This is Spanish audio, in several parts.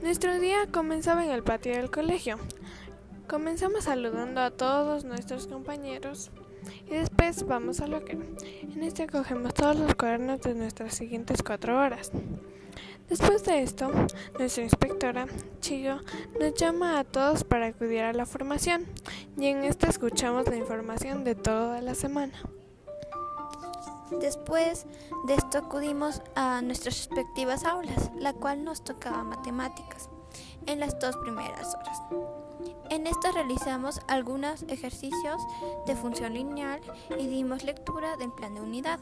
Nuestro día comenzaba en el patio del colegio. Comenzamos saludando a todos nuestros compañeros y después vamos al locker. En este cogemos todos los cuadernos de nuestras siguientes cuatro horas. Después de esto, nuestra inspectora, Chigo, nos llama a todos para acudir a la formación y en esta escuchamos la información de toda la semana. Después de esto acudimos a nuestras respectivas aulas, la cual nos tocaba matemáticas en las dos primeras horas. En esta realizamos algunos ejercicios de función lineal y dimos lectura del plan de unidad.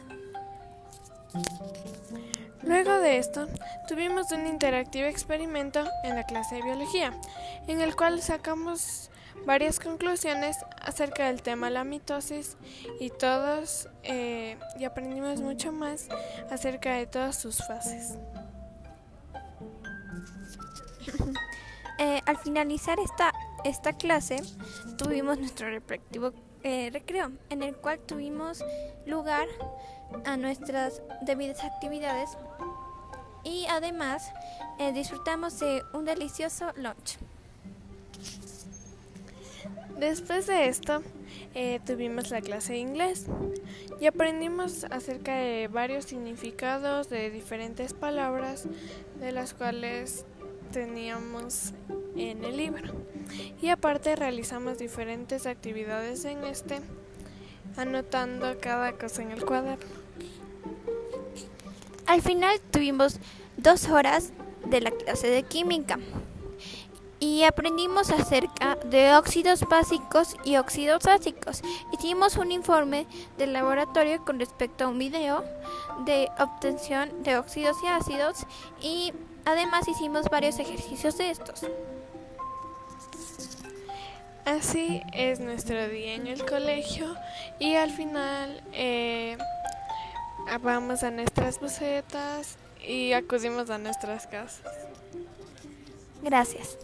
Luego de esto, tuvimos un interactivo experimento en la clase de biología, en el cual sacamos varias conclusiones acerca del tema la mitosis y todos eh, y aprendimos mucho más acerca de todas sus fases. Eh, al finalizar esta, esta clase, tuvimos nuestro respectivo eh, recreo, en el cual tuvimos lugar a nuestras debidas actividades y además disfrutamos de un delicioso lunch. Después de esto, eh, tuvimos la clase de inglés y aprendimos acerca de varios significados de diferentes palabras de las cuales teníamos en el libro. Y aparte realizamos diferentes actividades en este, anotando cada cosa en el cuaderno. Al final tuvimos dos horas de la clase de química y aprendimos acerca de óxidos básicos y óxidos básicos. Hicimos un informe del laboratorio con respecto a un video de obtención de óxidos y ácidos y además hicimos varios ejercicios de estos. Así es nuestro día en el colegio y al final eh, vamos a nuestras bucetas y acudimos a nuestras casas. Gracias.